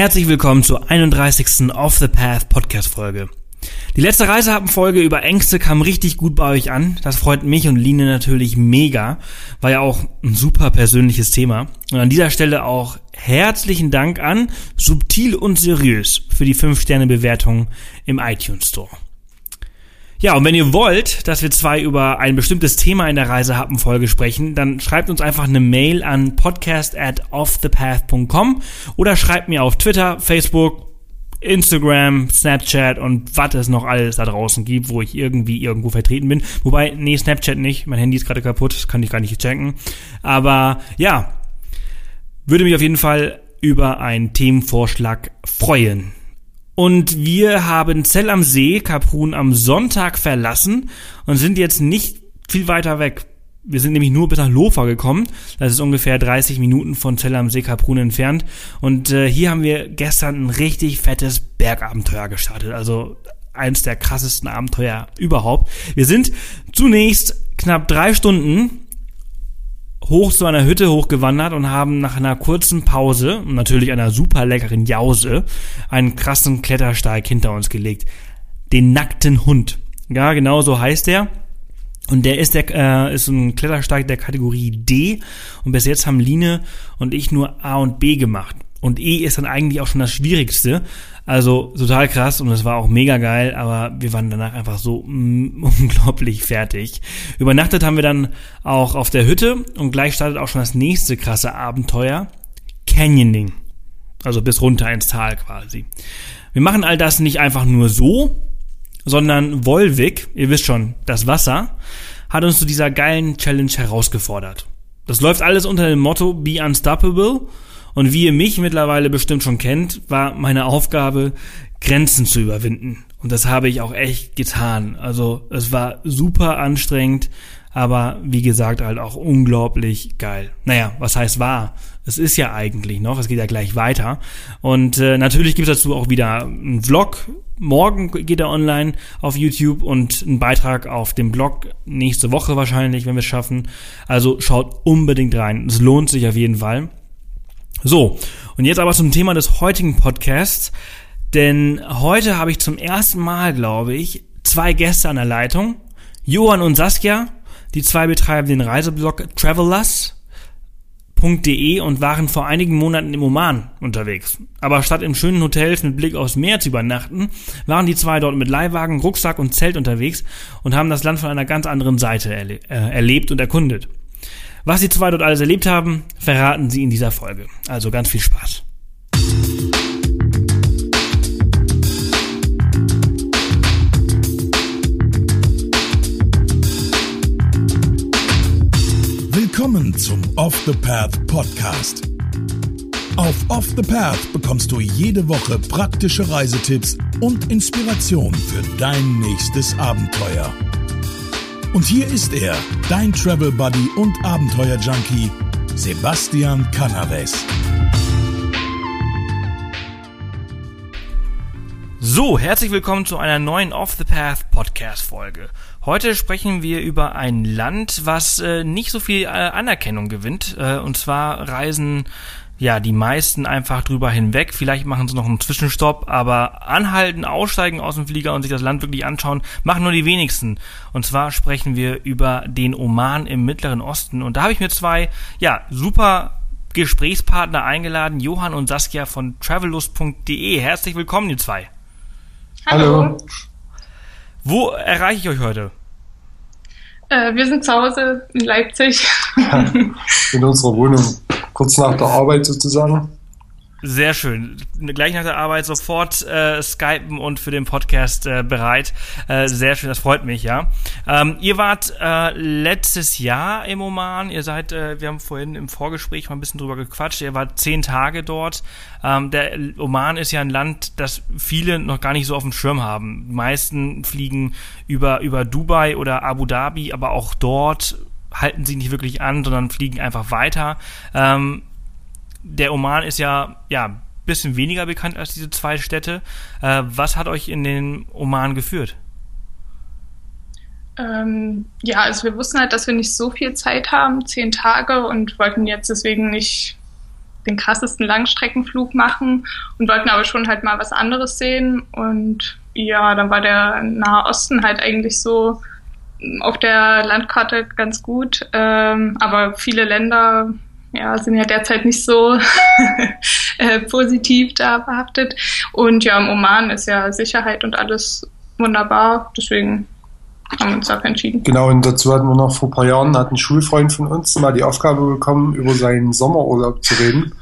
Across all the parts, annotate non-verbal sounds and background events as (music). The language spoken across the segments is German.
Herzlich willkommen zur 31. Off the Path Podcast Folge. Die letzte Reisehappen-Folge über Ängste kam richtig gut bei euch an. Das freut mich und Line natürlich mega. War ja auch ein super persönliches Thema. Und an dieser Stelle auch herzlichen Dank an Subtil und Seriös für die 5-Sterne-Bewertung im iTunes Store. Ja, und wenn ihr wollt, dass wir zwei über ein bestimmtes Thema in der Reisehappen-Folge sprechen, dann schreibt uns einfach eine Mail an podcast at offthepath.com oder schreibt mir auf Twitter, Facebook, Instagram, Snapchat und was es noch alles da draußen gibt, wo ich irgendwie irgendwo vertreten bin. Wobei, nee, Snapchat nicht, mein Handy ist gerade kaputt, das kann ich gar nicht checken. Aber ja, würde mich auf jeden Fall über einen Themenvorschlag freuen. Und wir haben Zell am See, Kaprun, am Sonntag verlassen und sind jetzt nicht viel weiter weg. Wir sind nämlich nur bis nach Lofa gekommen. Das ist ungefähr 30 Minuten von Zell am See Kaprun entfernt. Und äh, hier haben wir gestern ein richtig fettes Bergabenteuer gestartet. Also eins der krassesten Abenteuer überhaupt. Wir sind zunächst knapp drei Stunden hoch zu einer Hütte hochgewandert und haben nach einer kurzen Pause natürlich einer super leckeren Jause einen krassen Klettersteig hinter uns gelegt. Den nackten Hund. Ja, genau so heißt er. Und der ist der äh, ist ein Klettersteig der Kategorie D und bis jetzt haben Line und ich nur A und B gemacht. Und E ist dann eigentlich auch schon das Schwierigste. Also total krass und es war auch mega geil, aber wir waren danach einfach so mm, (laughs) unglaublich fertig. Übernachtet haben wir dann auch auf der Hütte und gleich startet auch schon das nächste krasse Abenteuer. Canyoning. Also bis runter ins Tal quasi. Wir machen all das nicht einfach nur so, sondern Volvic, ihr wisst schon, das Wasser, hat uns zu dieser geilen Challenge herausgefordert. Das läuft alles unter dem Motto Be Unstoppable und wie ihr mich mittlerweile bestimmt schon kennt, war meine Aufgabe, Grenzen zu überwinden. Und das habe ich auch echt getan. Also es war super anstrengend, aber wie gesagt halt auch unglaublich geil. Naja, was heißt war? Es ist ja eigentlich noch, es geht ja gleich weiter. Und äh, natürlich gibt es dazu auch wieder einen Vlog. Morgen geht er online auf YouTube und einen Beitrag auf dem Blog nächste Woche wahrscheinlich, wenn wir es schaffen. Also schaut unbedingt rein. Es lohnt sich auf jeden Fall. So, und jetzt aber zum Thema des heutigen Podcasts. Denn heute habe ich zum ersten Mal, glaube ich, zwei Gäste an der Leitung. Johann und Saskia. Die zwei betreiben den Reiseblog travelers.de und waren vor einigen Monaten im Oman unterwegs. Aber statt in schönen Hotels mit Blick aufs Meer zu übernachten, waren die zwei dort mit Leihwagen, Rucksack und Zelt unterwegs und haben das Land von einer ganz anderen Seite erle äh, erlebt und erkundet. Was die zwei dort alles erlebt haben, verraten sie in dieser Folge. Also ganz viel Spaß. Willkommen zum Off the Path Podcast. Auf Off the Path bekommst du jede Woche praktische Reisetipps und Inspiration für dein nächstes Abenteuer. Und hier ist er, dein Travel Buddy und Abenteuer Junkie, Sebastian Canaves. So, herzlich willkommen zu einer neuen Off the Path Podcast Folge. Heute sprechen wir über ein Land, was äh, nicht so viel äh, Anerkennung gewinnt. Äh, und zwar reisen ja, die meisten einfach drüber hinweg. Vielleicht machen sie noch einen Zwischenstopp, aber anhalten, aussteigen aus dem Flieger und sich das Land wirklich anschauen, machen nur die wenigsten. Und zwar sprechen wir über den Oman im Mittleren Osten. Und da habe ich mir zwei, ja, super Gesprächspartner eingeladen, Johann und Saskia von travellust.de. Herzlich willkommen, ihr zwei. Hallo. Wo erreiche ich euch heute? Äh, wir sind zu Hause in Leipzig. (laughs) in unserer Wohnung kurz nach der Arbeit sozusagen. Sehr schön. Gleich nach der Arbeit sofort äh, skypen und für den Podcast äh, bereit. Äh, sehr schön, das freut mich, ja. Ähm, ihr wart äh, letztes Jahr im Oman. Ihr seid, äh, wir haben vorhin im Vorgespräch mal ein bisschen drüber gequatscht. Ihr wart zehn Tage dort. Ähm, der Oman ist ja ein Land, das viele noch gar nicht so auf dem Schirm haben. Die meisten fliegen über, über Dubai oder Abu Dhabi, aber auch dort halten sie nicht wirklich an, sondern fliegen einfach weiter. Ähm, der Oman ist ja, ja, bisschen weniger bekannt als diese zwei Städte. Äh, was hat euch in den Oman geführt? Ähm, ja, also wir wussten halt, dass wir nicht so viel Zeit haben, zehn Tage, und wollten jetzt deswegen nicht den krassesten Langstreckenflug machen und wollten aber schon halt mal was anderes sehen. Und ja, dann war der Nahe Osten halt eigentlich so auf der Landkarte ganz gut. Ähm, aber viele Länder ja, sind ja derzeit nicht so (laughs) äh, positiv da behaftet. Und ja, im Oman ist ja Sicherheit und alles wunderbar. Deswegen haben wir uns dafür entschieden. Genau, und dazu hatten wir noch vor ein paar Jahren, hat ein Schulfreund von uns mal die Aufgabe bekommen, über seinen Sommerurlaub zu reden.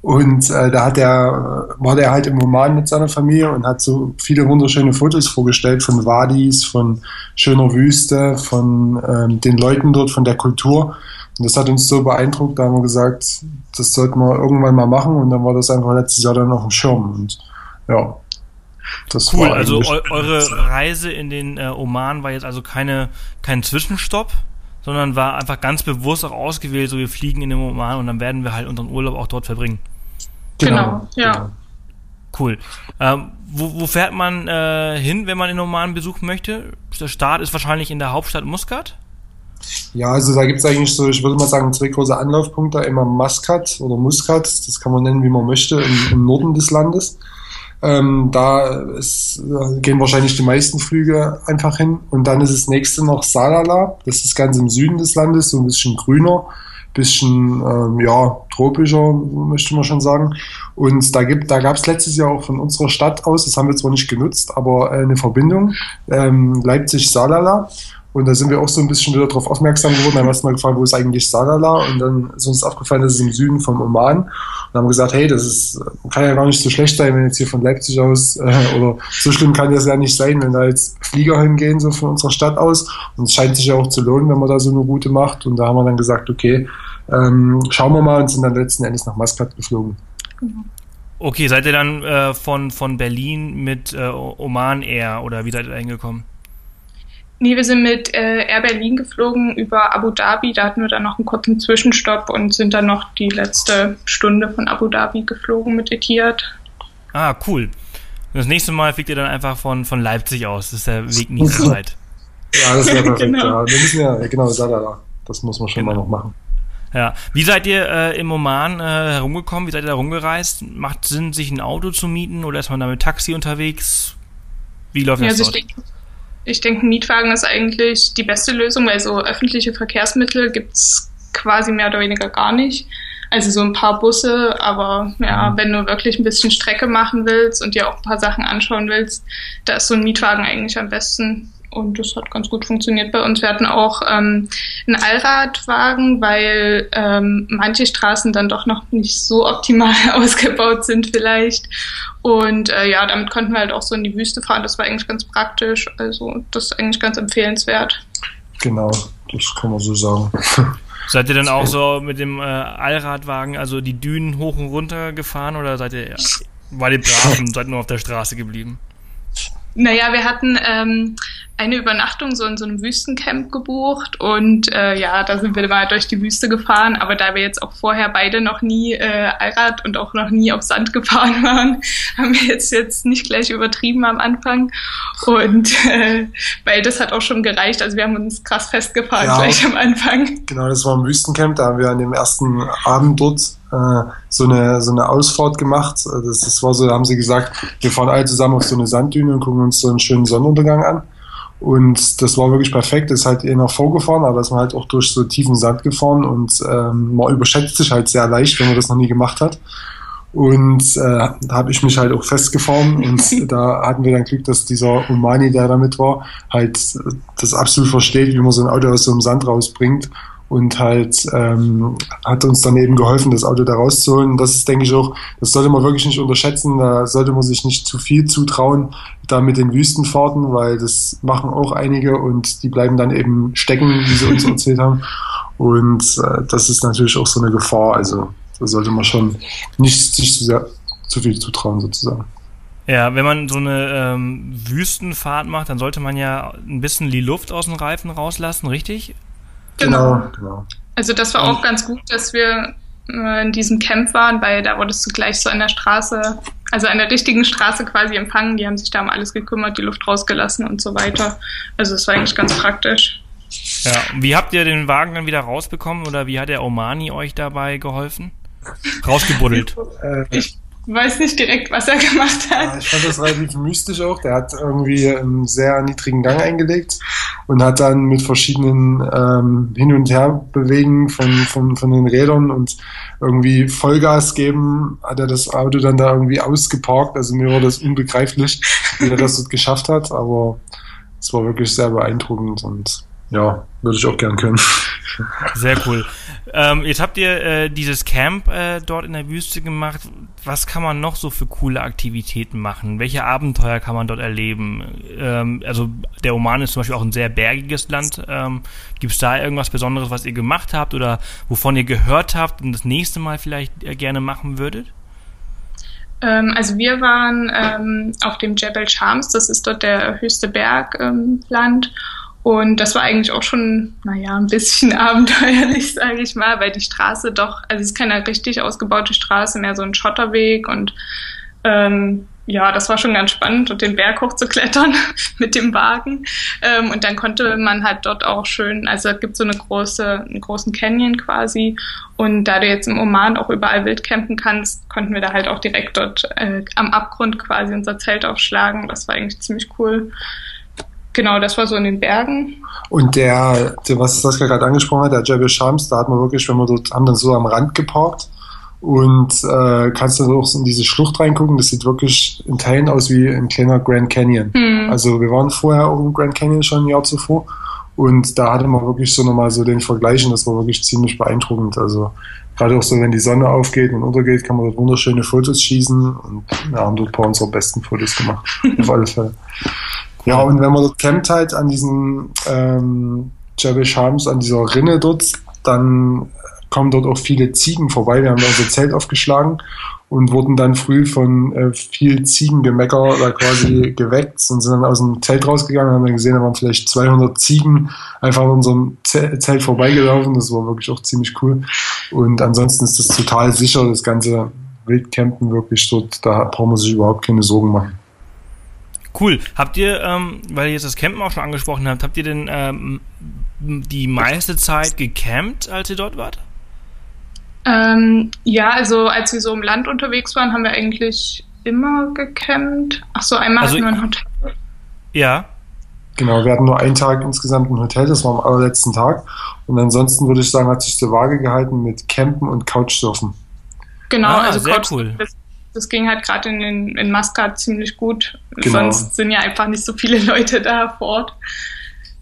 Und äh, da hat er, war der halt im Oman mit seiner Familie und hat so viele wunderschöne Fotos vorgestellt von Wadis, von schöner Wüste, von ähm, den Leuten dort, von der Kultur. Und das hat uns so beeindruckt, da haben wir gesagt, das sollten wir irgendwann mal machen. Und dann war das einfach letztes Jahr dann auf dem Schirm. Und ja, das cool, also eu eure Reise in den äh, Oman war jetzt also keine, kein Zwischenstopp, sondern war einfach ganz bewusst auch ausgewählt, so wir fliegen in den Oman und dann werden wir halt unseren Urlaub auch dort verbringen. Genau, genau ja. Cool. Ähm, wo, wo fährt man äh, hin, wenn man in Oman besuchen möchte? Der Start ist wahrscheinlich in der Hauptstadt Muscat. Ja, also da gibt es eigentlich so, ich würde mal sagen, zwei große Anlaufpunkte. Einmal Muscat oder Muscat, das kann man nennen, wie man möchte, im, im Norden des Landes. Ähm, da ist, gehen wahrscheinlich die meisten Flüge einfach hin. Und dann ist das nächste noch Salala. Das ist ganz im Süden des Landes, so ein bisschen grüner, bisschen ähm, ja tropischer, möchte man schon sagen. Und da gibt, da gab es letztes Jahr auch von unserer Stadt aus, das haben wir zwar nicht genutzt, aber äh, eine Verbindung ähm, Leipzig-Salala. Und da sind wir auch so ein bisschen wieder darauf aufmerksam geworden. Dann haben wir uns mal gefragt, wo ist eigentlich Salala? Und dann ist uns aufgefallen, dass es im Süden von Oman. Und haben wir gesagt, hey, das ist, kann ja gar nicht so schlecht sein, wenn jetzt hier von Leipzig aus, äh, oder so schlimm kann das ja nicht sein, wenn da jetzt Flieger hingehen, so von unserer Stadt aus. Und es scheint sich ja auch zu lohnen, wenn man da so eine Route macht. Und da haben wir dann gesagt, okay, ähm, schauen wir mal und sind dann letzten Endes nach Maskat geflogen. Okay, seid ihr dann äh, von, von Berlin mit äh, Oman Air oder wie seid ihr da hingekommen? Nee, wir sind mit äh, Air Berlin geflogen über Abu Dhabi. Da hatten wir dann noch einen kurzen Zwischenstopp und sind dann noch die letzte Stunde von Abu Dhabi geflogen mit Etihad. Ah, cool. Das nächste Mal fliegt ihr dann einfach von, von Leipzig aus. Das ist der Weg nicht so (laughs) weit. Ja, das wäre perfekt. (laughs) genau. Ja. Wir müssen ja, genau, da, da, da. Das muss man schon genau. mal noch machen. Ja. Wie seid ihr äh, im Oman äh, herumgekommen? Wie seid ihr da rumgereist? Macht Sinn, sich ein Auto zu mieten oder ist man da mit Taxi unterwegs? Wie läuft ja, das also dort? Ich denke, ich denke, Mietwagen ist eigentlich die beste Lösung, weil so öffentliche Verkehrsmittel gibt es quasi mehr oder weniger gar nicht. Also so ein paar Busse, aber ja, mhm. wenn du wirklich ein bisschen Strecke machen willst und dir auch ein paar Sachen anschauen willst, da ist so ein Mietwagen eigentlich am besten. Und das hat ganz gut funktioniert bei uns. Wir hatten auch ähm, einen Allradwagen, weil ähm, manche Straßen dann doch noch nicht so optimal (laughs) ausgebaut sind vielleicht. Und äh, ja, damit konnten wir halt auch so in die Wüste fahren. Das war eigentlich ganz praktisch. Also das ist eigentlich ganz empfehlenswert. Genau, das kann man so sagen. (laughs) Seid ihr dann auch so mit dem äh, Allradwagen, also die Dünen hoch und runter gefahren oder seid ihr, (laughs) war ihr brav und seid nur auf der Straße geblieben? Naja, wir hatten ähm, eine Übernachtung so in so einem Wüstencamp gebucht und äh, ja, da sind wir mal durch die Wüste gefahren, aber da wir jetzt auch vorher beide noch nie äh, Allrad und auch noch nie auf Sand gefahren (laughs) waren, haben wir jetzt jetzt nicht gleich übertrieben am Anfang und äh, weil das hat auch schon gereicht, also wir haben uns krass festgefahren ja, gleich am Anfang. Genau, das war ein Wüstencamp, da haben wir an dem ersten Abend dort so eine so eine Ausfahrt gemacht. Das, das war so, da haben sie gesagt, wir fahren alle zusammen auf so eine Sanddüne und gucken uns so einen schönen Sonnenuntergang an. Und das war wirklich perfekt. Ist halt eher noch vorgefahren, aber ist man halt auch durch so tiefen Sand gefahren und ähm, man überschätzt sich halt sehr leicht, wenn man das noch nie gemacht hat. Und äh, da habe ich mich halt auch festgefahren (laughs) und da hatten wir dann Glück, dass dieser Umani, der damit war, halt das absolut versteht, wie man so ein Auto aus so einem Sand rausbringt und halt ähm, hat uns dann eben geholfen, das Auto da rauszuholen. Das ist, denke ich, auch, das sollte man wirklich nicht unterschätzen. Da sollte man sich nicht zu viel zutrauen, da mit den Wüstenfahrten, weil das machen auch einige und die bleiben dann eben stecken, wie sie uns (laughs) erzählt haben. Und äh, das ist natürlich auch so eine Gefahr. Also da sollte man schon nicht sich zu, sehr, zu viel zutrauen, sozusagen. Ja, wenn man so eine ähm, Wüstenfahrt macht, dann sollte man ja ein bisschen die Luft aus den Reifen rauslassen, richtig? Genau. genau. genau. Also das war auch ganz gut, dass wir äh, in diesem Camp waren, weil da wurdest du gleich so an der Straße, also an der richtigen Straße quasi empfangen. Die haben sich da um alles gekümmert, die Luft rausgelassen und so weiter. Also es war eigentlich ganz praktisch. Ja, wie habt ihr den Wagen dann wieder rausbekommen oder wie hat der Omani euch dabei geholfen? Rausgebuddelt. Äh, ich weiß nicht direkt, was er gemacht hat. Ja, ich fand das relativ mystisch auch. Der hat irgendwie einen sehr niedrigen Gang eingelegt und hat dann mit verschiedenen ähm, Hin- und Herbewegen von, von, von den Rädern und irgendwie Vollgas geben, hat er das Auto dann da irgendwie ausgeparkt. Also mir war das unbegreiflich, wie er das dort geschafft hat, aber es war wirklich sehr beeindruckend und ja, würde ich auch gern können. Sehr cool. Ähm, jetzt habt ihr äh, dieses Camp äh, dort in der Wüste gemacht. Was kann man noch so für coole Aktivitäten machen? Welche Abenteuer kann man dort erleben? Ähm, also der Oman ist zum Beispiel auch ein sehr bergiges Land. Ähm, Gibt es da irgendwas Besonderes, was ihr gemacht habt oder wovon ihr gehört habt und das nächste Mal vielleicht äh, gerne machen würdet? Ähm, also wir waren ähm, auf dem Jebel Shams, das ist dort der höchste Berg im Land und das war eigentlich auch schon, naja, ein bisschen (laughs) abenteuerlich, sage ich mal, weil die Straße doch, also es ist keine richtig ausgebaute Straße, mehr so ein Schotterweg und ähm, ja, das war schon ganz spannend, und den Berg hochzuklettern (laughs) mit dem Wagen. Ähm, und dann konnte man halt dort auch schön, also es gibt so eine große, einen großen Canyon quasi. Und da du jetzt im Oman auch überall wild campen kannst, konnten wir da halt auch direkt dort äh, am Abgrund quasi unser Zelt aufschlagen. Das war eigentlich ziemlich cool. Genau, das war so in den Bergen. Und der, der was Saskia gerade angesprochen hat, der Jebel Shams, da hat man wirklich, wenn wir dort haben dann so am Rand geparkt und äh, kannst dann auch in diese Schlucht reingucken. Das sieht wirklich in Teilen aus wie ein kleiner Grand Canyon. Mhm. Also wir waren vorher auch im Grand Canyon schon ein Jahr zuvor und da hatte man wirklich so nochmal so den Vergleich und das war wirklich ziemlich beeindruckend. Also gerade auch so, wenn die Sonne aufgeht und untergeht, kann man dort wunderschöne Fotos schießen und wir haben dort ein paar unserer besten Fotos gemacht. (laughs) auf alle Fälle. Ja, und wenn man dort campt halt an diesem ähm, Jebel Shams, an dieser Rinne dort, dann kommen dort auch viele Ziegen vorbei. Wir haben da unser Zelt aufgeschlagen und wurden dann früh von äh, viel Ziegengemecker da quasi (laughs) geweckt und sind dann aus dem Zelt rausgegangen und haben dann gesehen, da waren vielleicht 200 Ziegen einfach an unserem Zelt vorbeigelaufen. Das war wirklich auch ziemlich cool. Und ansonsten ist das total sicher, das ganze Wildcampen wirklich dort, da braucht man sich überhaupt keine Sorgen machen. Cool. Habt ihr, ähm, weil ihr jetzt das Campen auch schon angesprochen habt, habt ihr denn ähm, die meiste Zeit gecampt, als ihr dort wart? Ähm, ja, also als wir so im Land unterwegs waren, haben wir eigentlich immer gecampt. Ach so, einmal also, hatten wir ein Hotel. Ja. Genau, wir hatten nur einen Tag insgesamt ein Hotel, das war am allerletzten Tag. Und ansonsten würde ich sagen, hat sich die Waage gehalten mit Campen und Couchsurfen. Genau, ah, also sehr Couch cool. Das, ging halt gerade in, in Maskat ziemlich gut. Genau. Sonst sind ja einfach nicht so viele (laughs) Leute da vor Ort.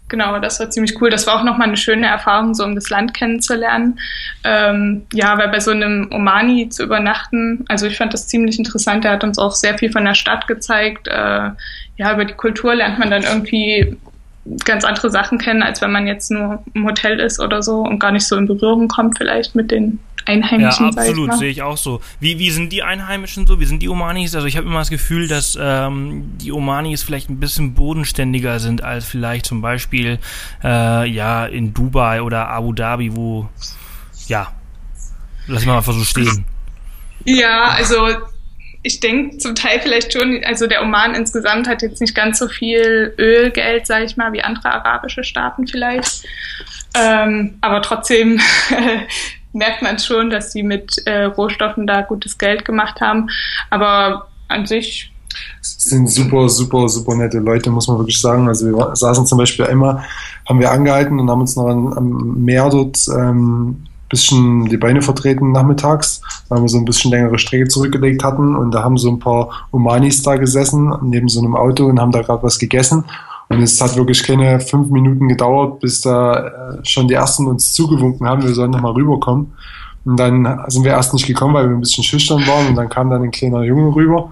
Genau, das war ziemlich cool. Das war auch nochmal eine schöne Erfahrung, so um das Land kennenzulernen. Ähm, ja, weil bei so einem Omani zu übernachten, also ich fand das ziemlich interessant. Er hat uns auch sehr viel von der Stadt gezeigt. Äh, ja, über die Kultur lernt man dann irgendwie ganz andere Sachen kennen, als wenn man jetzt nur im Hotel ist oder so und gar nicht so in Berührung kommt vielleicht mit den Einheimischen. Ja, absolut, sehe ich auch so. Wie, wie sind die Einheimischen so? Wie sind die Omanis? Also ich habe immer das Gefühl, dass ähm, die Omanis vielleicht ein bisschen bodenständiger sind als vielleicht zum Beispiel äh, ja in Dubai oder Abu Dhabi, wo ja, lass mal einfach so stehen. Ja, also ich denke zum Teil vielleicht schon, also der Oman insgesamt hat jetzt nicht ganz so viel Ölgeld, sage ich mal, wie andere arabische Staaten vielleicht. Ähm, aber trotzdem (laughs) merkt man schon, dass sie mit äh, Rohstoffen da gutes Geld gemacht haben. Aber an sich sind super, super, super nette Leute, muss man wirklich sagen. Also wir saßen zum Beispiel einmal, haben wir angehalten und haben uns noch am Meer dort ähm, bisschen die Beine vertreten nachmittags, weil wir so ein bisschen längere Strecke zurückgelegt hatten und da haben so ein paar Omanis da gesessen neben so einem Auto und haben da gerade was gegessen und es hat wirklich keine fünf Minuten gedauert, bis da äh, schon die ersten uns zugewunken haben, wir sollen nochmal rüberkommen. Und dann sind wir erst nicht gekommen, weil wir ein bisschen schüchtern waren und dann kam dann ein kleiner Junge rüber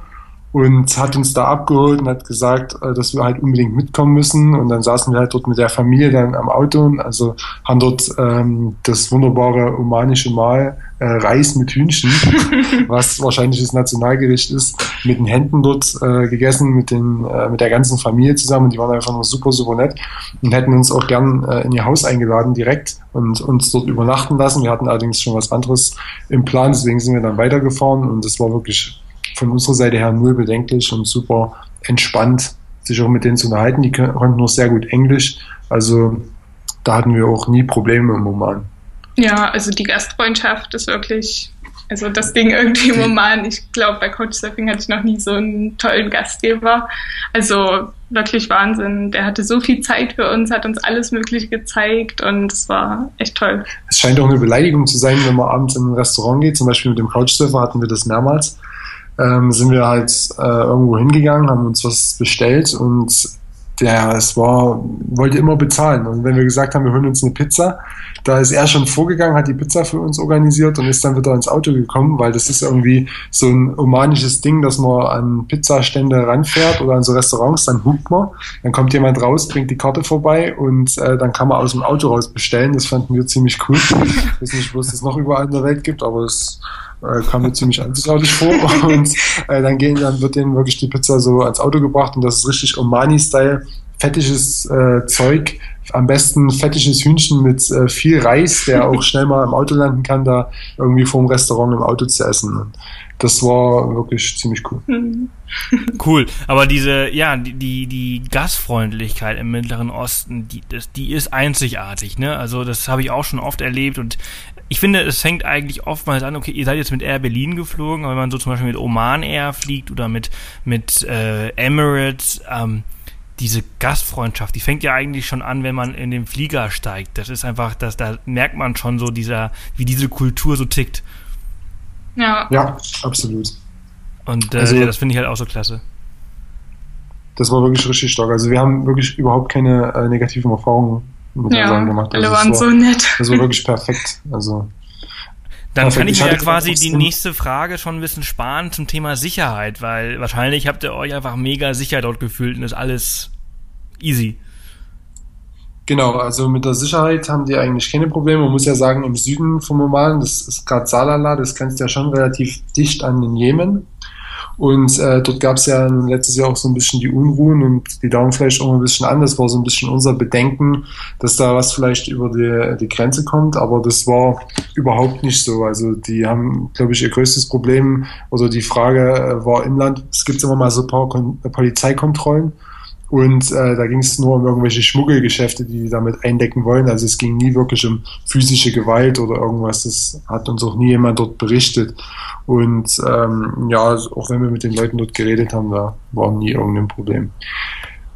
und hat uns da abgeholt und hat gesagt, äh, dass wir halt unbedingt mitkommen müssen. Und dann saßen wir halt dort mit der Familie dann am Auto, also haben dort ähm, das wunderbare omanische Mahl äh, Reis mit Hühnchen, (laughs) was wahrscheinlich das Nationalgericht ist, mit den Händen dort äh, gegessen, mit, den, äh, mit der ganzen Familie zusammen. Die waren einfach nur super, super nett und hätten uns auch gern äh, in ihr Haus eingeladen direkt und uns dort übernachten lassen. Wir hatten allerdings schon was anderes im Plan, deswegen sind wir dann weitergefahren und es war wirklich von unserer Seite her null bedenklich und super entspannt, sich auch mit denen zu unterhalten. Die konnten nur sehr gut Englisch. Also da hatten wir auch nie Probleme im Oman. Ja, also die Gastfreundschaft ist wirklich Also das Ding irgendwie im Oman, ich glaube, bei Couchsurfing hatte ich noch nie so einen tollen Gastgeber. Also wirklich Wahnsinn. Der hatte so viel Zeit für uns, hat uns alles Mögliche gezeigt und es war echt toll. Es scheint auch eine Beleidigung zu sein, wenn man abends in ein Restaurant geht. Zum Beispiel mit dem Couchsurfer hatten wir das mehrmals. Ähm, sind wir halt äh, irgendwo hingegangen, haben uns was bestellt und der, es war, wollte immer bezahlen. Und wenn wir gesagt haben, wir holen uns eine Pizza, da ist er schon vorgegangen, hat die Pizza für uns organisiert und ist dann wieder ins Auto gekommen, weil das ist irgendwie so ein omanisches Ding, dass man an Pizzastände ranfährt oder an so Restaurants, dann hupt man, dann kommt jemand raus, bringt die Karte vorbei und äh, dann kann man aus dem Auto raus bestellen. Das fanden wir ziemlich cool. Ich weiß nicht, wo es das noch überall in der Welt gibt, aber es äh, kam mir ziemlich einzigartig vor. (laughs) Und äh, dann gehen, dann wird denen wirklich die Pizza so ans Auto gebracht und das ist richtig Omani-Style. Fettiges äh, Zeug, am besten fettiges Hühnchen mit äh, viel Reis, der auch (laughs) schnell mal im Auto landen kann, da irgendwie vorm Restaurant im Auto zu essen. Das war wirklich ziemlich cool. (laughs) Cool, aber diese, ja, die, die, die Gastfreundlichkeit im Mittleren Osten, die, das, die ist einzigartig, ne? Also das habe ich auch schon oft erlebt und ich finde, es fängt eigentlich oftmals an, okay, ihr seid jetzt mit Air Berlin geflogen, aber wenn man so zum Beispiel mit Oman Air fliegt oder mit, mit äh, Emirates, ähm, diese Gastfreundschaft, die fängt ja eigentlich schon an, wenn man in den Flieger steigt. Das ist einfach, das, da merkt man schon so dieser, wie diese Kultur so tickt. Ja. Ja, absolut. Und äh, Also- ja, das finde ich halt auch so klasse. Das war wirklich richtig stark. Also wir haben wirklich überhaupt keine äh, negativen Erfahrungen Ja, unseren gemacht. alle Also waren das so war, nett. Das war wirklich perfekt. Also Dann Perfekt. kann ich Ich mir ja quasi die nächste Frage schon ein bisschen sparen zum Thema Sicherheit, weil wahrscheinlich habt ihr euch einfach mega sicher dort gefühlt und ist alles easy. Genau, also mit der Sicherheit haben die eigentlich keine Probleme. Man muss ja sagen, im Süden vom Oman, das ist gerade Salala, das grenzt ja schon relativ dicht an den Jemen. Und äh, dort gab es ja letztes Jahr auch so ein bisschen die Unruhen und die dauern vielleicht auch ein bisschen an. Das war so ein bisschen unser Bedenken, dass da was vielleicht über die, die Grenze kommt, aber das war überhaupt nicht so. Also die haben, glaube ich, ihr größtes Problem oder die Frage äh, war im Land, es gibt immer mal so ein paar Kon Polizeikontrollen und äh, da ging es nur um irgendwelche Schmuggelgeschäfte, die die damit eindecken wollen. Also es ging nie wirklich um physische Gewalt oder irgendwas. Das hat uns auch nie jemand dort berichtet. Und ähm, ja, auch wenn wir mit den Leuten dort geredet haben, da war nie irgendein Problem.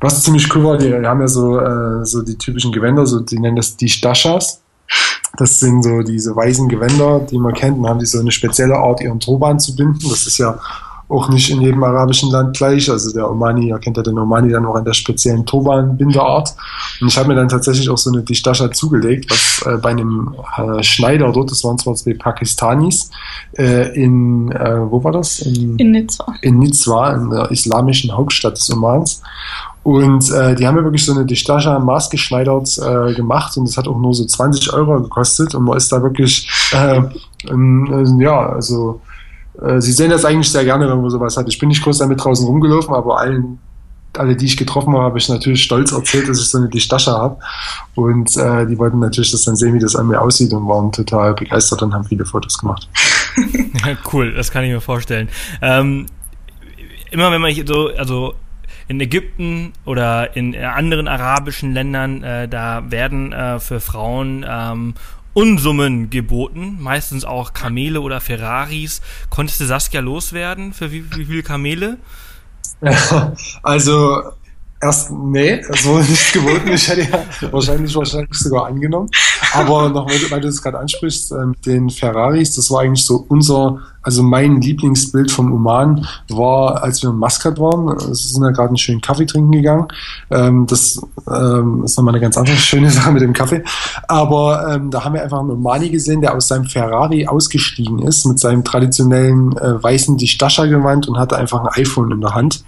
Was ziemlich cool war, die haben ja so, äh, so die typischen Gewänder, so die nennen das die Stashas. Das sind so diese weißen Gewänder, die man kennt. Und haben die so eine spezielle Art, ihren Turban zu binden. Das ist ja auch nicht in jedem arabischen Land gleich. Also der Omani, ihr kennt ja den Omani dann auch in der speziellen Turban-Binderart. Und ich habe mir dann tatsächlich auch so eine Distascha zugelegt, was äh, bei einem äh, Schneider dort, das waren zwar zwei Pakistanis, äh, in, äh, wo war das? In, In Nizza. in Nizwa, in der islamischen Hauptstadt des Omans. Und äh, die haben mir wirklich so eine Distascha maßgeschneidert äh, gemacht und das hat auch nur so 20 Euro gekostet und man ist da wirklich, äh, ähm, äh, ja, also äh, sie sehen das eigentlich sehr gerne, wenn man sowas hat. Ich bin nicht groß damit draußen rumgelaufen, aber allen, alle, die ich getroffen habe, habe ich natürlich stolz erzählt, dass ich so eine Distascha habe. Und äh, die wollten natürlich das dann sehen, wie das an mir aussieht und waren total begeistert und haben viele Fotos gemacht. (laughs) cool, das kann ich mir vorstellen. Ähm, immer wenn man hier so, also in Ägypten oder in anderen arabischen Ländern, äh, da werden äh, für Frauen ähm, Unsummen geboten, meistens auch Kamele oder Ferraris. Konntest du Saskia loswerden? Für wie, wie viele Kamele? (laughs) also erst, nee, das wurde nicht geboten. Ich hätte ja wahrscheinlich, wahrscheinlich sogar angenommen. Aber noch, weil, weil du es gerade ansprichst, äh, mit den Ferraris, das war eigentlich so unser, also mein Lieblingsbild vom Oman war, als wir in Maskat waren. Es sind ja gerade einen schönen Kaffee trinken gegangen. Ähm, das ähm, ist nochmal eine ganz andere (laughs) schöne Sache mit dem Kaffee. Aber ähm, da haben wir einfach einen Omani gesehen, der aus seinem Ferrari ausgestiegen ist, mit seinem traditionellen äh, weißen Distascha-Gewand und hatte einfach ein iPhone in der Hand.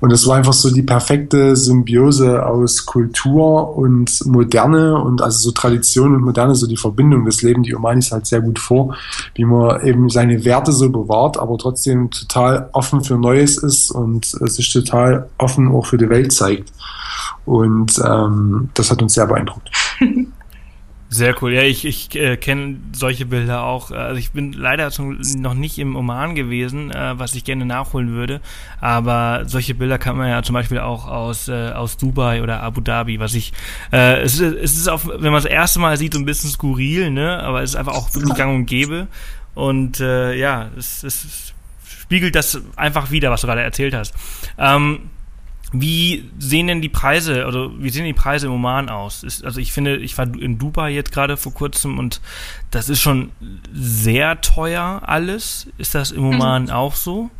Und es war einfach so die perfekte Symbiose aus Kultur und Moderne und also so Tradition und Moderne, so die Verbindung. Das leben die Omanis halt sehr gut vor, wie man eben seine Werte so bewahrt, aber trotzdem total offen für Neues ist und äh, sich total offen auch für die Welt zeigt. Und ähm, das hat uns sehr beeindruckt. (laughs) Sehr cool. Ja, ich, ich äh, kenne solche Bilder auch. Also ich bin leider zum, noch nicht im Oman gewesen, äh, was ich gerne nachholen würde. Aber solche Bilder kann man ja zum Beispiel auch aus, äh, aus Dubai oder Abu Dhabi, was ich, äh, es ist, es ist auch, wenn man das erste Mal sieht, so ein bisschen skurril, ne? Aber es ist einfach auch wirklich (laughs) gang und gäbe. Und äh, ja, es, es spiegelt das einfach wieder, was du gerade erzählt hast. Ähm, wie sehen denn die Preise, oder wie sehen die Preise im Oman aus? Ist, also ich finde, ich war in Dubai jetzt gerade vor kurzem und das ist schon sehr teuer alles. Ist das im mhm. Oman mhm. auch so?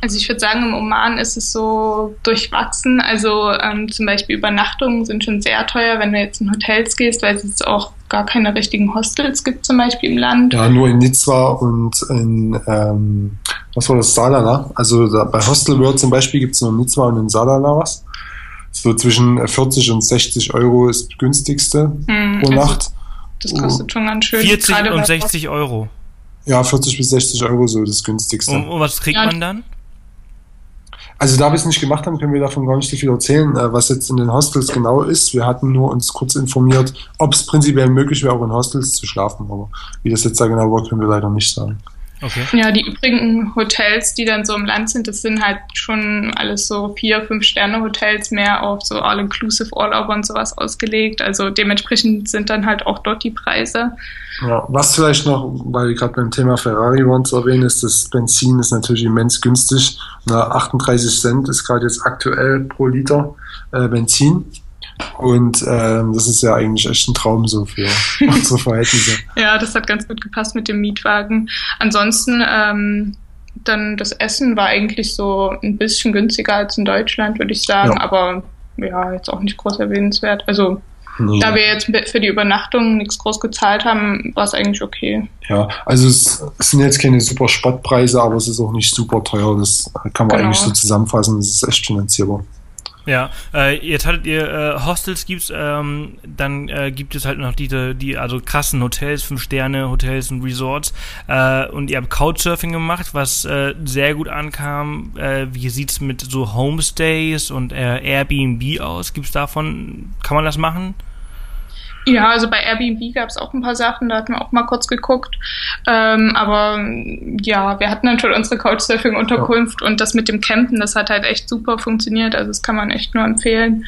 Also ich würde sagen, im Oman ist es so durchwachsen. Also ähm, zum Beispiel Übernachtungen sind schon sehr teuer, wenn du jetzt in Hotels gehst, weil es jetzt auch gar keine richtigen Hostels gibt, zum Beispiel im Land. Ja, nur in Nizwa und in, ähm, was war das, Salala. Also da, bei Hostel World zum Beispiel gibt es nur in Nizwa und in Salala was. So zwischen 40 und 60 Euro ist das günstigste hm, pro also Nacht. Das kostet schon ganz schön. 40 und 60 Euro. Ja, 40 bis 60 Euro so das günstigste. Und, und was kriegt ja, man dann? Also da wir es nicht gemacht haben, können wir davon gar nicht so viel erzählen, äh, was jetzt in den Hostels genau ist. Wir hatten nur uns kurz informiert, ob es prinzipiell möglich wäre, auch in Hostels zu schlafen. Aber wie das jetzt da genau war, können wir leider nicht sagen. Okay. Ja, die übrigen Hotels, die dann so im Land sind, das sind halt schon alles so vier, fünf Sterne Hotels mehr auf so All-Inclusive Urlaub und sowas ausgelegt. Also dementsprechend sind dann halt auch dort die Preise. Ja, was vielleicht noch, weil wir gerade beim Thema Ferrari waren zu erwähnen, ist, das Benzin ist natürlich immens günstig. Na, 38 Cent ist gerade jetzt aktuell pro Liter äh, Benzin. Und ähm, das ist ja eigentlich echt ein Traum so für (laughs) unsere Verhältnisse. ja, das hat ganz gut gepasst mit dem Mietwagen. Ansonsten ähm, dann das Essen war eigentlich so ein bisschen günstiger als in Deutschland, würde ich sagen, ja. aber ja, jetzt auch nicht groß erwähnenswert. Also Nee. Da wir jetzt für die Übernachtung nichts groß gezahlt haben, war es eigentlich okay. Ja, also es, es, sind jetzt keine super Spottpreise, aber es ist auch nicht super teuer. Das kann man genau. eigentlich so zusammenfassen. Das ist echt finanzierbar. Ja, äh, jetzt hattet ihr äh, Hostels gibt's, ähm, dann äh, gibt es halt noch diese, die also krassen Hotels, fünf Sterne Hotels und Resorts. Äh, und ihr habt Couchsurfing gemacht, was äh, sehr gut ankam. Äh, wie sieht's mit so Homestays und äh, Airbnb aus? Gibt's davon? Kann man das machen? Ja, also bei Airbnb gab es auch ein paar Sachen, da hatten wir auch mal kurz geguckt. Ähm, aber ja, wir hatten dann schon unsere Couchsurfing-Unterkunft ja. und das mit dem Campen, das hat halt echt super funktioniert. Also das kann man echt nur empfehlen.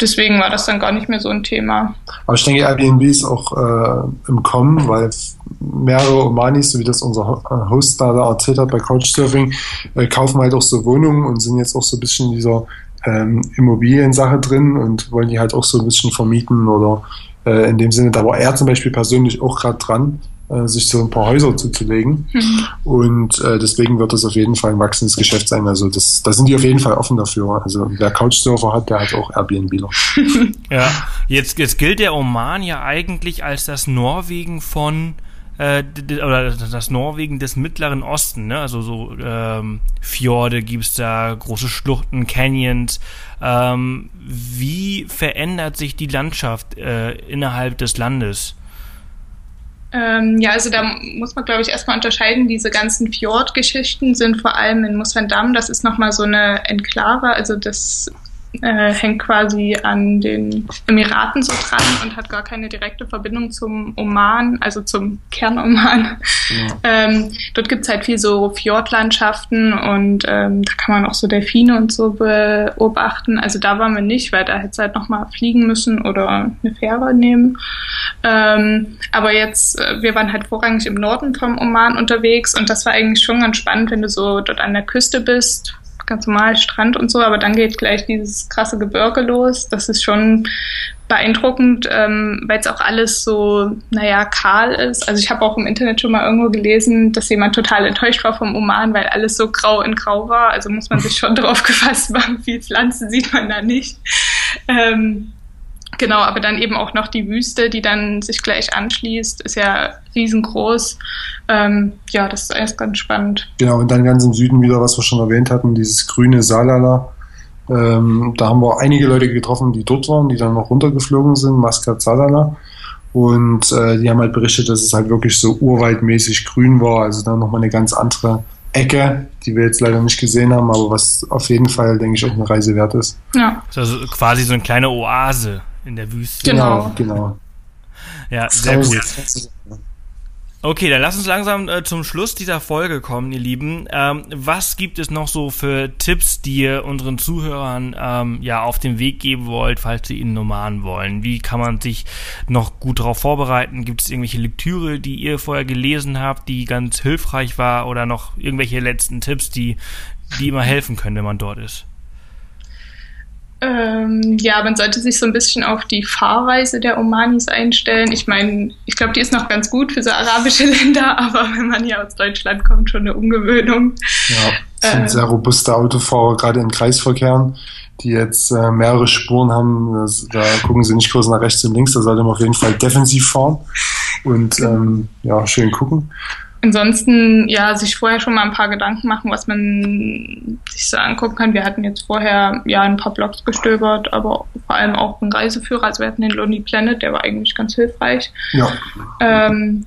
Deswegen war das dann gar nicht mehr so ein Thema. Aber ich denke, Airbnb ist auch äh, im Kommen, weil mehrere Omanis, so wie das unser Host da erzählt hat bei Couchsurfing, äh, kaufen halt auch so Wohnungen und sind jetzt auch so ein bisschen in dieser ähm, Immobiliensache drin und wollen die halt auch so ein bisschen vermieten oder äh, in dem Sinne, da war er zum Beispiel persönlich auch gerade dran, äh, sich so ein paar Häuser zuzulegen. Mhm. Und äh, deswegen wird das auf jeden Fall ein wachsendes Geschäft sein. Also das, da sind die auf jeden Fall offen dafür. Also wer Couchsurfer hat, der hat auch Airbnb. (laughs) (laughs) ja, jetzt, jetzt gilt der Oman ja eigentlich als das Norwegen von äh, oder das Norwegen des Mittleren Osten, ne? Also so ähm, Fjorde gibt's da, große Schluchten, Canyons. Ähm, wie verändert sich die Landschaft äh, innerhalb des Landes? Ähm, ja, also da muss man, glaube ich, erstmal unterscheiden. Diese ganzen Fjordgeschichten sind vor allem in Musvendam. Das ist nochmal so eine Enklave. Also das äh, hängt quasi an den Emiraten so dran und hat gar keine direkte Verbindung zum Oman, also zum Kernoman. Ja. Ähm, dort gibt's halt viel so Fjordlandschaften und ähm, da kann man auch so Delfine und so beobachten. Also da waren wir nicht, weil da hätte es halt nochmal fliegen müssen oder eine Fähre nehmen. Ähm, aber jetzt, äh, wir waren halt vorrangig im Norden vom Oman unterwegs und das war eigentlich schon ganz spannend, wenn du so dort an der Küste bist ganz normal Strand und so, aber dann geht gleich dieses krasse Gebirge los. Das ist schon beeindruckend, ähm, weil es auch alles so, naja, kahl ist. Also ich habe auch im Internet schon mal irgendwo gelesen, dass jemand total enttäuscht war vom Oman, weil alles so grau in grau war. Also muss man sich schon (laughs) drauf gefasst machen, viel Pflanzen sieht man da nicht. Ähm, Genau, aber dann eben auch noch die Wüste, die dann sich gleich anschließt, ist ja riesengroß. Ähm, ja, das ist erst ganz spannend. Genau, und dann ganz im Süden wieder, was wir schon erwähnt hatten, dieses grüne Salala. Ähm, da haben wir einige Leute getroffen, die dort waren, die dann noch runtergeflogen sind, Maskat Salala. Und äh, die haben halt berichtet, dass es halt wirklich so urwaldmäßig grün war. Also dann nochmal eine ganz andere Ecke, die wir jetzt leider nicht gesehen haben, aber was auf jeden Fall, denke ich, auch eine Reise wert ist. Ja. Also quasi so eine kleine Oase in der Wüste. Genau, genau. Ja, sehr gut. Okay, dann lass uns langsam äh, zum Schluss dieser Folge kommen, ihr Lieben. Ähm, was gibt es noch so für Tipps, die ihr unseren Zuhörern ähm, ja auf den Weg geben wollt, falls sie in Nomaden wollen? Wie kann man sich noch gut darauf vorbereiten? Gibt es irgendwelche Lektüre, die ihr vorher gelesen habt, die ganz hilfreich war oder noch irgendwelche letzten Tipps, die, die immer helfen können, wenn man dort ist? Ähm, ja, man sollte sich so ein bisschen auf die Fahrweise der Omanis einstellen. Ich meine, ich glaube, die ist noch ganz gut für so arabische (laughs) Länder, aber wenn man hier aus Deutschland kommt, schon eine Ungewöhnung. Ja, das sind äh, sehr robuste Autofahrer, gerade in Kreisverkehren, die jetzt äh, mehrere Spuren haben. Das, da gucken sie nicht kurz nach rechts und links, da sollte man auf jeden Fall defensiv fahren und ähm, ja, schön gucken. Ansonsten, ja, sich vorher schon mal ein paar Gedanken machen, was man sich so angucken kann. Wir hatten jetzt vorher ja ein paar Blogs gestöbert, aber vor allem auch einen Reiseführer. Also wir hatten den Lonely Planet, der war eigentlich ganz hilfreich. Ja. Ähm,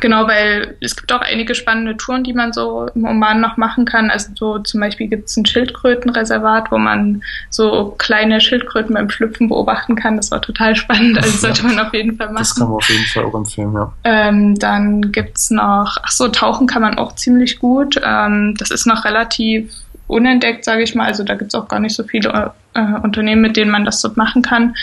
Genau, weil es gibt auch einige spannende Touren, die man so im Oman noch machen kann. Also so zum Beispiel gibt es ein Schildkrötenreservat, wo man so kleine Schildkröten beim Schlüpfen beobachten kann. Das war total spannend, also sollte man auf jeden Fall machen. Das kann man auf jeden Fall auch empfehlen, ja. Ähm, dann gibt's noch, ach so, tauchen kann man auch ziemlich gut. Ähm, das ist noch relativ unentdeckt, sage ich mal. Also da gibt's auch gar nicht so viele äh, Unternehmen, mit denen man das dort machen kann.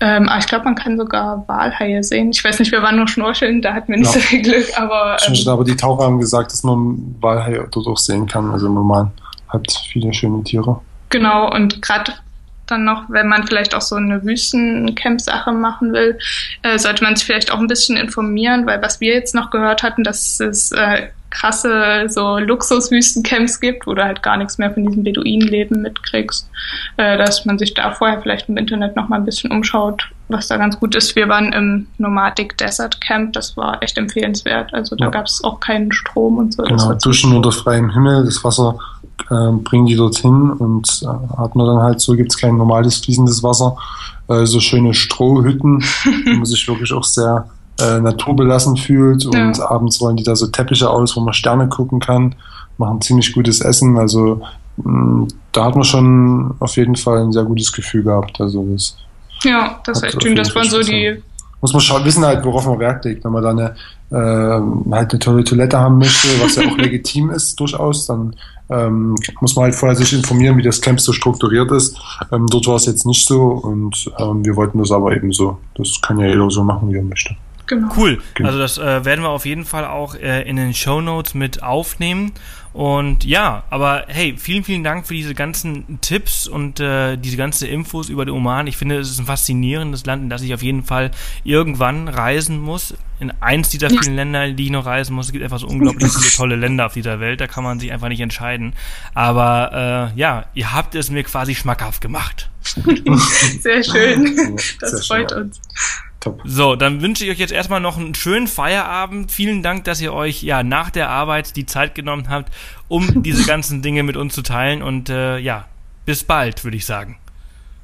Ähm, aber ich glaube, man kann sogar Walhaie sehen. Ich weiß nicht, wir waren nur schnorcheln, da hatten wir nicht ja. so viel Glück. Aber, ähm, aber die Taucher haben gesagt, dass man Walhaie dort auch sehen kann. Also normal hat viele schöne Tiere. Genau, und gerade dann noch, wenn man vielleicht auch so eine Wüstencamp-Sache machen will, äh, sollte man sich vielleicht auch ein bisschen informieren, weil was wir jetzt noch gehört hatten, dass es äh, krasse so Luxuswüstencamps gibt, wo du halt gar nichts mehr von diesem Beduinenleben mitkriegst, äh, dass man sich da vorher vielleicht im Internet noch mal ein bisschen umschaut, was da ganz gut ist. Wir waren im Nomadic Desert Camp, das war echt empfehlenswert. Also da ja. gab es auch keinen Strom und so. Genau, duschen unter freiem Himmel, das Wasser äh, bringen die dorthin und äh, hat man dann halt so, gibt es kein normales fließendes Wasser, äh, so schöne Strohhütten, wo man sich wirklich auch sehr äh, naturbelassen fühlt und ja. abends rollen die da so Teppiche aus, wo man Sterne gucken kann, machen ziemlich gutes Essen, also mh, mm, da hat man schon auf jeden Fall ein sehr gutes Gefühl gehabt, also das ja, das ist echt schön, dass man so die muss man schon wissen halt, worauf man Wert legt. Wenn man da eine, äh, halt eine tolle Toilette haben möchte, was ja auch (laughs) legitim ist durchaus, dann ähm, muss man halt vorher sich informieren, wie das Camp so strukturiert ist. Ähm, dort war es jetzt nicht so und ähm, wir wollten das aber eben so. Das kann ja jeder so machen, wie er möchte. Genau. Cool. Genau. Also das äh, werden wir auf jeden Fall auch äh, in den Show Notes mit aufnehmen. Und ja, aber hey, vielen, vielen Dank für diese ganzen Tipps und äh, diese ganzen Infos über den Oman. Ich finde, es ist ein faszinierendes Land, in das ich auf jeden Fall irgendwann reisen muss. In eins dieser vielen Länder, in die ich noch reisen muss. Es gibt einfach so unglaublich viele (laughs) tolle Länder auf dieser Welt. Da kann man sich einfach nicht entscheiden. Aber äh, ja, ihr habt es mir quasi schmackhaft gemacht. (laughs) Sehr schön. Das Sehr freut schön. uns. Top. So, dann wünsche ich euch jetzt erstmal noch einen schönen Feierabend. Vielen Dank, dass ihr euch ja nach der Arbeit die Zeit genommen habt, um (laughs) diese ganzen Dinge mit uns zu teilen. Und äh, ja, bis bald, würde ich sagen.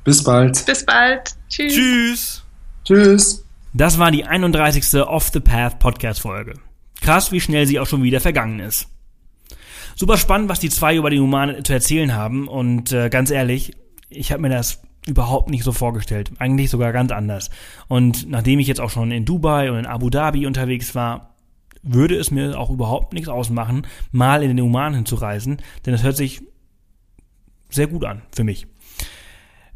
Bis bald. Bis bald. Tschüss. Tschüss. Tschüss. Das war die 31. Off the Path Podcast Folge. Krass, wie schnell sie auch schon wieder vergangen ist. Super spannend, was die zwei über die Humanen zu erzählen haben. Und äh, ganz ehrlich, ich habe mir das überhaupt nicht so vorgestellt. Eigentlich sogar ganz anders. Und nachdem ich jetzt auch schon in Dubai und in Abu Dhabi unterwegs war, würde es mir auch überhaupt nichts ausmachen, mal in den Oman hinzureisen, denn es hört sich sehr gut an für mich.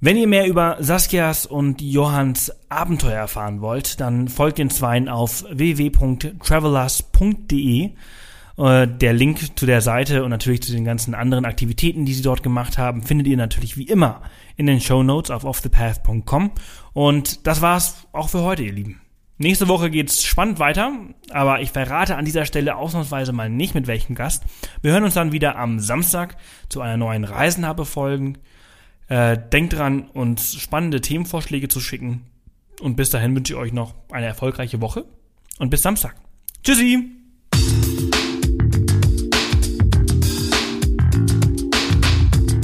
Wenn ihr mehr über Saskias und Johanns Abenteuer erfahren wollt, dann folgt den Zweien auf www.travelers.de äh, der Link zu der Seite und natürlich zu den ganzen anderen Aktivitäten, die sie dort gemacht haben, findet ihr natürlich wie immer in den Show Notes auf offthepath.com. Und das war's auch für heute, ihr Lieben. Nächste Woche geht's spannend weiter, aber ich verrate an dieser Stelle ausnahmsweise mal nicht mit welchem Gast. Wir hören uns dann wieder am Samstag zu einer neuen Reisenhabe-Folgen. Äh, denkt dran, uns spannende Themenvorschläge zu schicken. Und bis dahin wünsche ich euch noch eine erfolgreiche Woche und bis Samstag. Tschüssi!